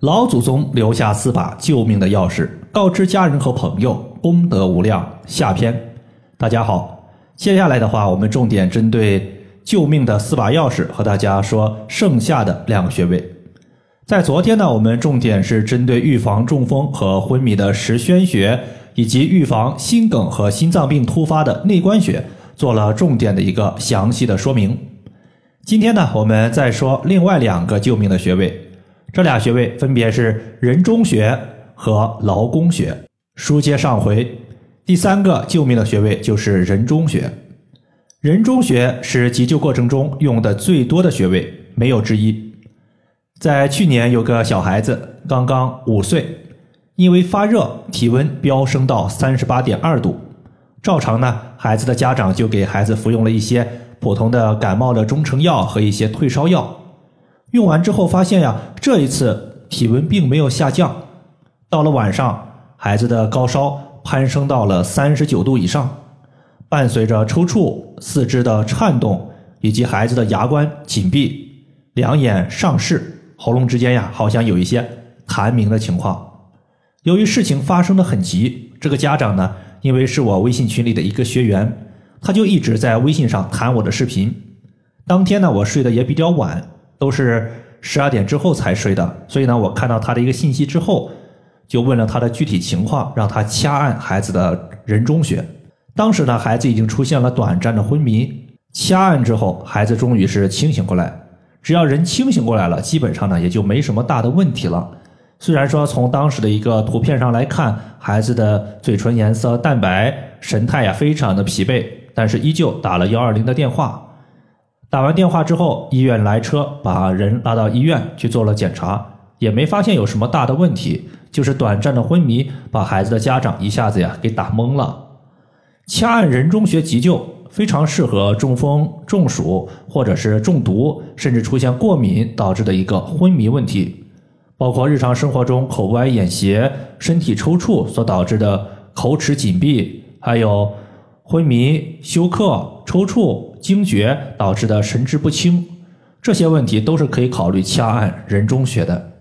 老祖宗留下四把救命的钥匙，告知家人和朋友，功德无量。下篇，大家好，接下来的话，我们重点针对救命的四把钥匙，和大家说剩下的两个穴位。在昨天呢，我们重点是针对预防中风和昏迷的十宣穴，以及预防心梗和心脏病突发的内关穴，做了重点的一个详细的说明。今天呢，我们再说另外两个救命的穴位。这俩穴位分别是人中穴和劳宫穴。书接上回，第三个救命的穴位就是人中穴。人中穴是急救过程中用的最多的穴位，没有之一。在去年，有个小孩子刚刚五岁，因为发热，体温飙升到三十八点二度。照常呢，孩子的家长就给孩子服用了一些普通的感冒的中成药和一些退烧药。用完之后发现呀，这一次体温并没有下降。到了晚上，孩子的高烧攀升到了三十九度以上，伴随着抽搐、四肢的颤动，以及孩子的牙关紧闭、两眼上视、喉咙之间呀，好像有一些痰鸣的情况。由于事情发生的很急，这个家长呢，因为是我微信群里的一个学员，他就一直在微信上谈我的视频。当天呢，我睡得也比较晚。都是十二点之后才睡的，所以呢，我看到他的一个信息之后，就问了他的具体情况，让他掐按孩子的人中穴。当时呢，孩子已经出现了短暂的昏迷，掐按之后，孩子终于是清醒过来。只要人清醒过来了，基本上呢也就没什么大的问题了。虽然说从当时的一个图片上来看，孩子的嘴唇颜色淡白，神态呀非常的疲惫，但是依旧打了幺二零的电话。打完电话之后，医院来车把人拉到医院去做了检查，也没发现有什么大的问题，就是短暂的昏迷，把孩子的家长一下子呀给打懵了。掐按人中穴急救非常适合中风、中暑或者是中毒，甚至出现过敏导致的一个昏迷问题，包括日常生活中口歪眼斜、身体抽搐所导致的口齿紧闭，还有昏迷、休克、抽搐。惊厥导致的神志不清，这些问题都是可以考虑掐按人中穴的。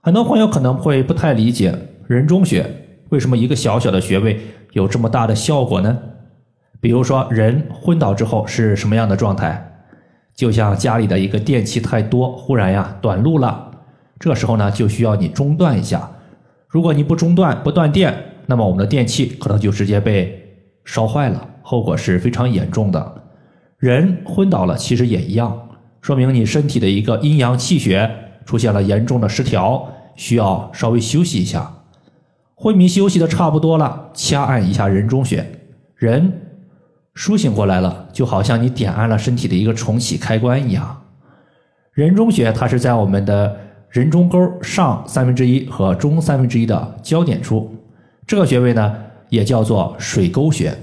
很多朋友可能会不太理解人中穴为什么一个小小的穴位有这么大的效果呢？比如说人昏倒之后是什么样的状态？就像家里的一个电器太多，忽然呀短路了，这时候呢就需要你中断一下。如果你不中断不断电，那么我们的电器可能就直接被烧坏了，后果是非常严重的。人昏倒了，其实也一样，说明你身体的一个阴阳气血出现了严重的失调，需要稍微休息一下。昏迷休息的差不多了，掐按一下人中穴，人苏醒过来了，就好像你点按了身体的一个重启开关一样。人中穴它是在我们的人中沟上三分之一和中三分之一的交点处，这个穴位呢也叫做水沟穴。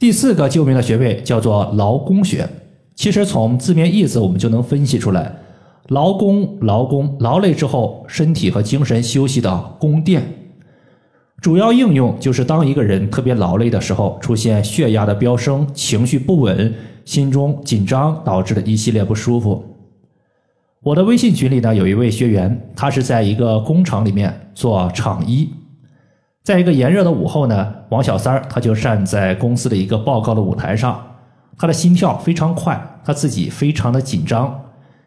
第四个救命的穴位叫做劳宫穴。其实从字面意思我们就能分析出来，劳宫，劳宫，劳累之后身体和精神休息的宫殿。主要应用就是当一个人特别劳累的时候，出现血压的飙升、情绪不稳、心中紧张导致的一系列不舒服。我的微信群里呢有一位学员，他是在一个工厂里面做厂医。在一个炎热的午后呢，王小三儿他就站在公司的一个报告的舞台上，他的心跳非常快，他自己非常的紧张，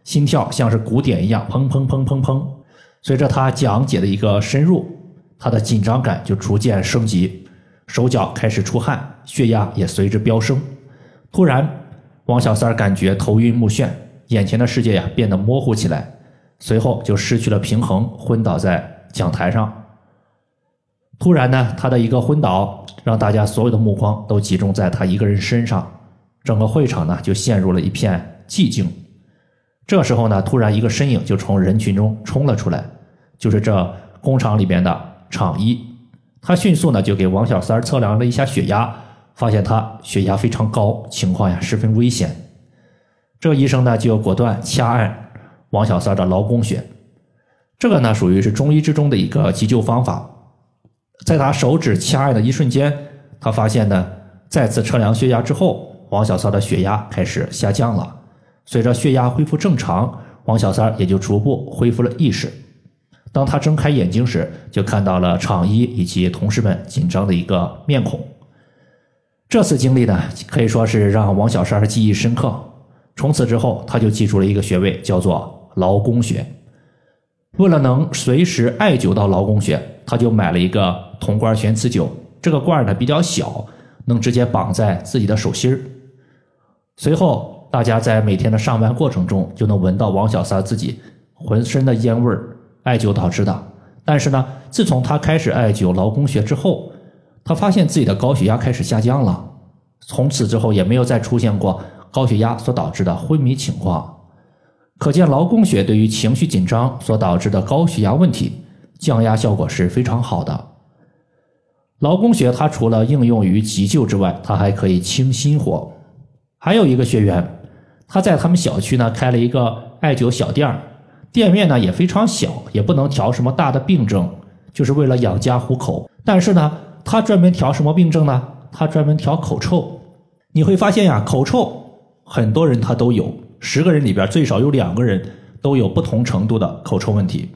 心跳像是鼓点一样砰砰砰砰砰。随着他讲解的一个深入，他的紧张感就逐渐升级，手脚开始出汗，血压也随之飙升。突然，王小三儿感觉头晕目眩，眼前的世界呀变得模糊起来，随后就失去了平衡，昏倒在讲台上。突然呢，他的一个昏倒，让大家所有的目光都集中在他一个人身上，整个会场呢就陷入了一片寂静。这时候呢，突然一个身影就从人群中冲了出来，就是这工厂里边的厂医。他迅速呢就给王小三测量了一下血压，发现他血压非常高，情况呀十分危险。这个医生呢就要果断掐按王小三的劳宫穴，这个呢属于是中医之中的一个急救方法。在他手指掐按的一瞬间，他发现呢，再次测量血压之后，王小三的血压开始下降了。随着血压恢复正常，王小三也就逐步恢复了意识。当他睁开眼睛时，就看到了厂医以及同事们紧张的一个面孔。这次经历呢，可以说是让王小三记忆深刻。从此之后，他就记住了一个穴位，叫做劳宫穴。为了能随时艾灸到劳宫穴，他就买了一个铜罐悬磁灸。这个罐呢比较小，能直接绑在自己的手心。随后，大家在每天的上班过程中，就能闻到王小三自己浑身的烟味儿，艾灸导致的。但是呢，自从他开始艾灸劳宫穴之后，他发现自己的高血压开始下降了。从此之后，也没有再出现过高血压所导致的昏迷情况。可见劳宫穴对于情绪紧张所导致的高血压问题降压效果是非常好的。劳宫穴它除了应用于急救之外，它还可以清心火。还有一个学员，他在他们小区呢开了一个艾灸小店儿，店面呢也非常小，也不能调什么大的病症，就是为了养家糊口。但是呢，他专门调什么病症呢？他专门调口臭。你会发现呀，口臭很多人他都有。十个人里边最少有两个人都有不同程度的口臭问题。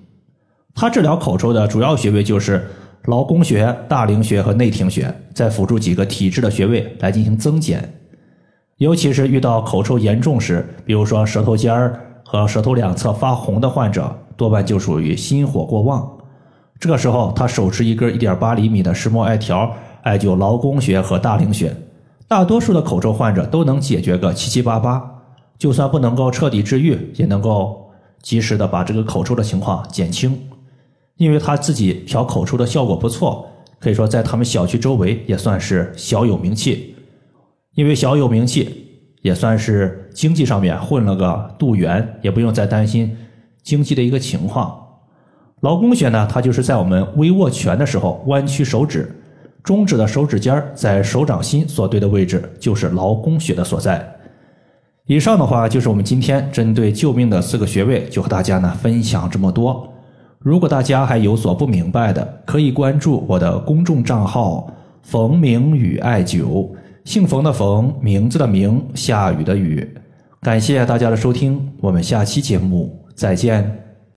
他治疗口臭的主要穴位就是劳宫穴、大陵穴和内庭穴，再辅助几个体质的穴位来进行增减。尤其是遇到口臭严重时，比如说舌头尖儿和舌头两侧发红的患者，多半就属于心火过旺。这个时候，他手持一根一点八厘米的石墨艾条，艾灸劳宫穴和大陵穴，大多数的口臭患者都能解决个七七八八。就算不能够彻底治愈，也能够及时的把这个口臭的情况减轻，因为他自己调口臭的效果不错，可以说在他们小区周围也算是小有名气。因为小有名气，也算是经济上面混了个度元，也不用再担心经济的一个情况。劳宫穴呢，它就是在我们微握拳的时候，弯曲手指，中指的手指尖在手掌心所对的位置，就是劳宫穴的所在。以上的话就是我们今天针对救命的四个穴位，就和大家呢分享这么多。如果大家还有所不明白的，可以关注我的公众账号“冯明宇艾灸”，姓冯的冯，名字的名，下雨的雨。感谢大家的收听，我们下期节目再见。